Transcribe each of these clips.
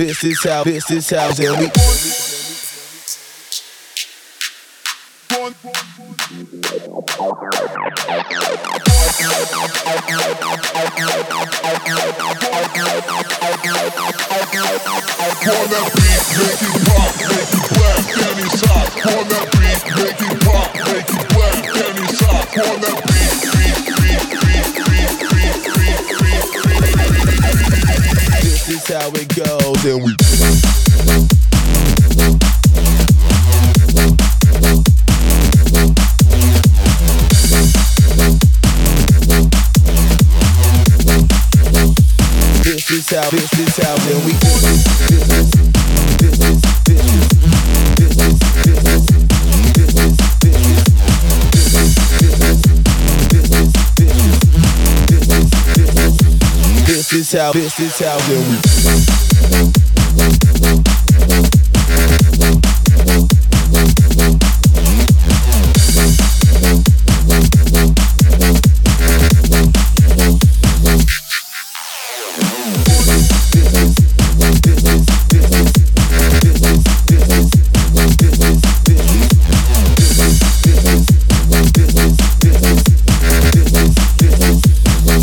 this is how, this is how, then we. On that beat, it pop, that beat, pop, that beat, beat, beat, beat, beat, beat, beat, beat, beat. How, then we. This is how, this is how, then we. This this is, how, this is how, then we.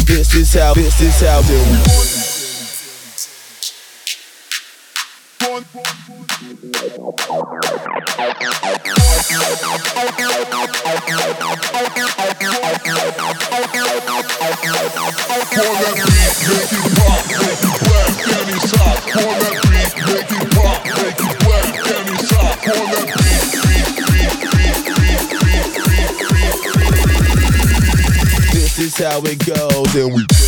This is how, this is how, then how it goes, and we.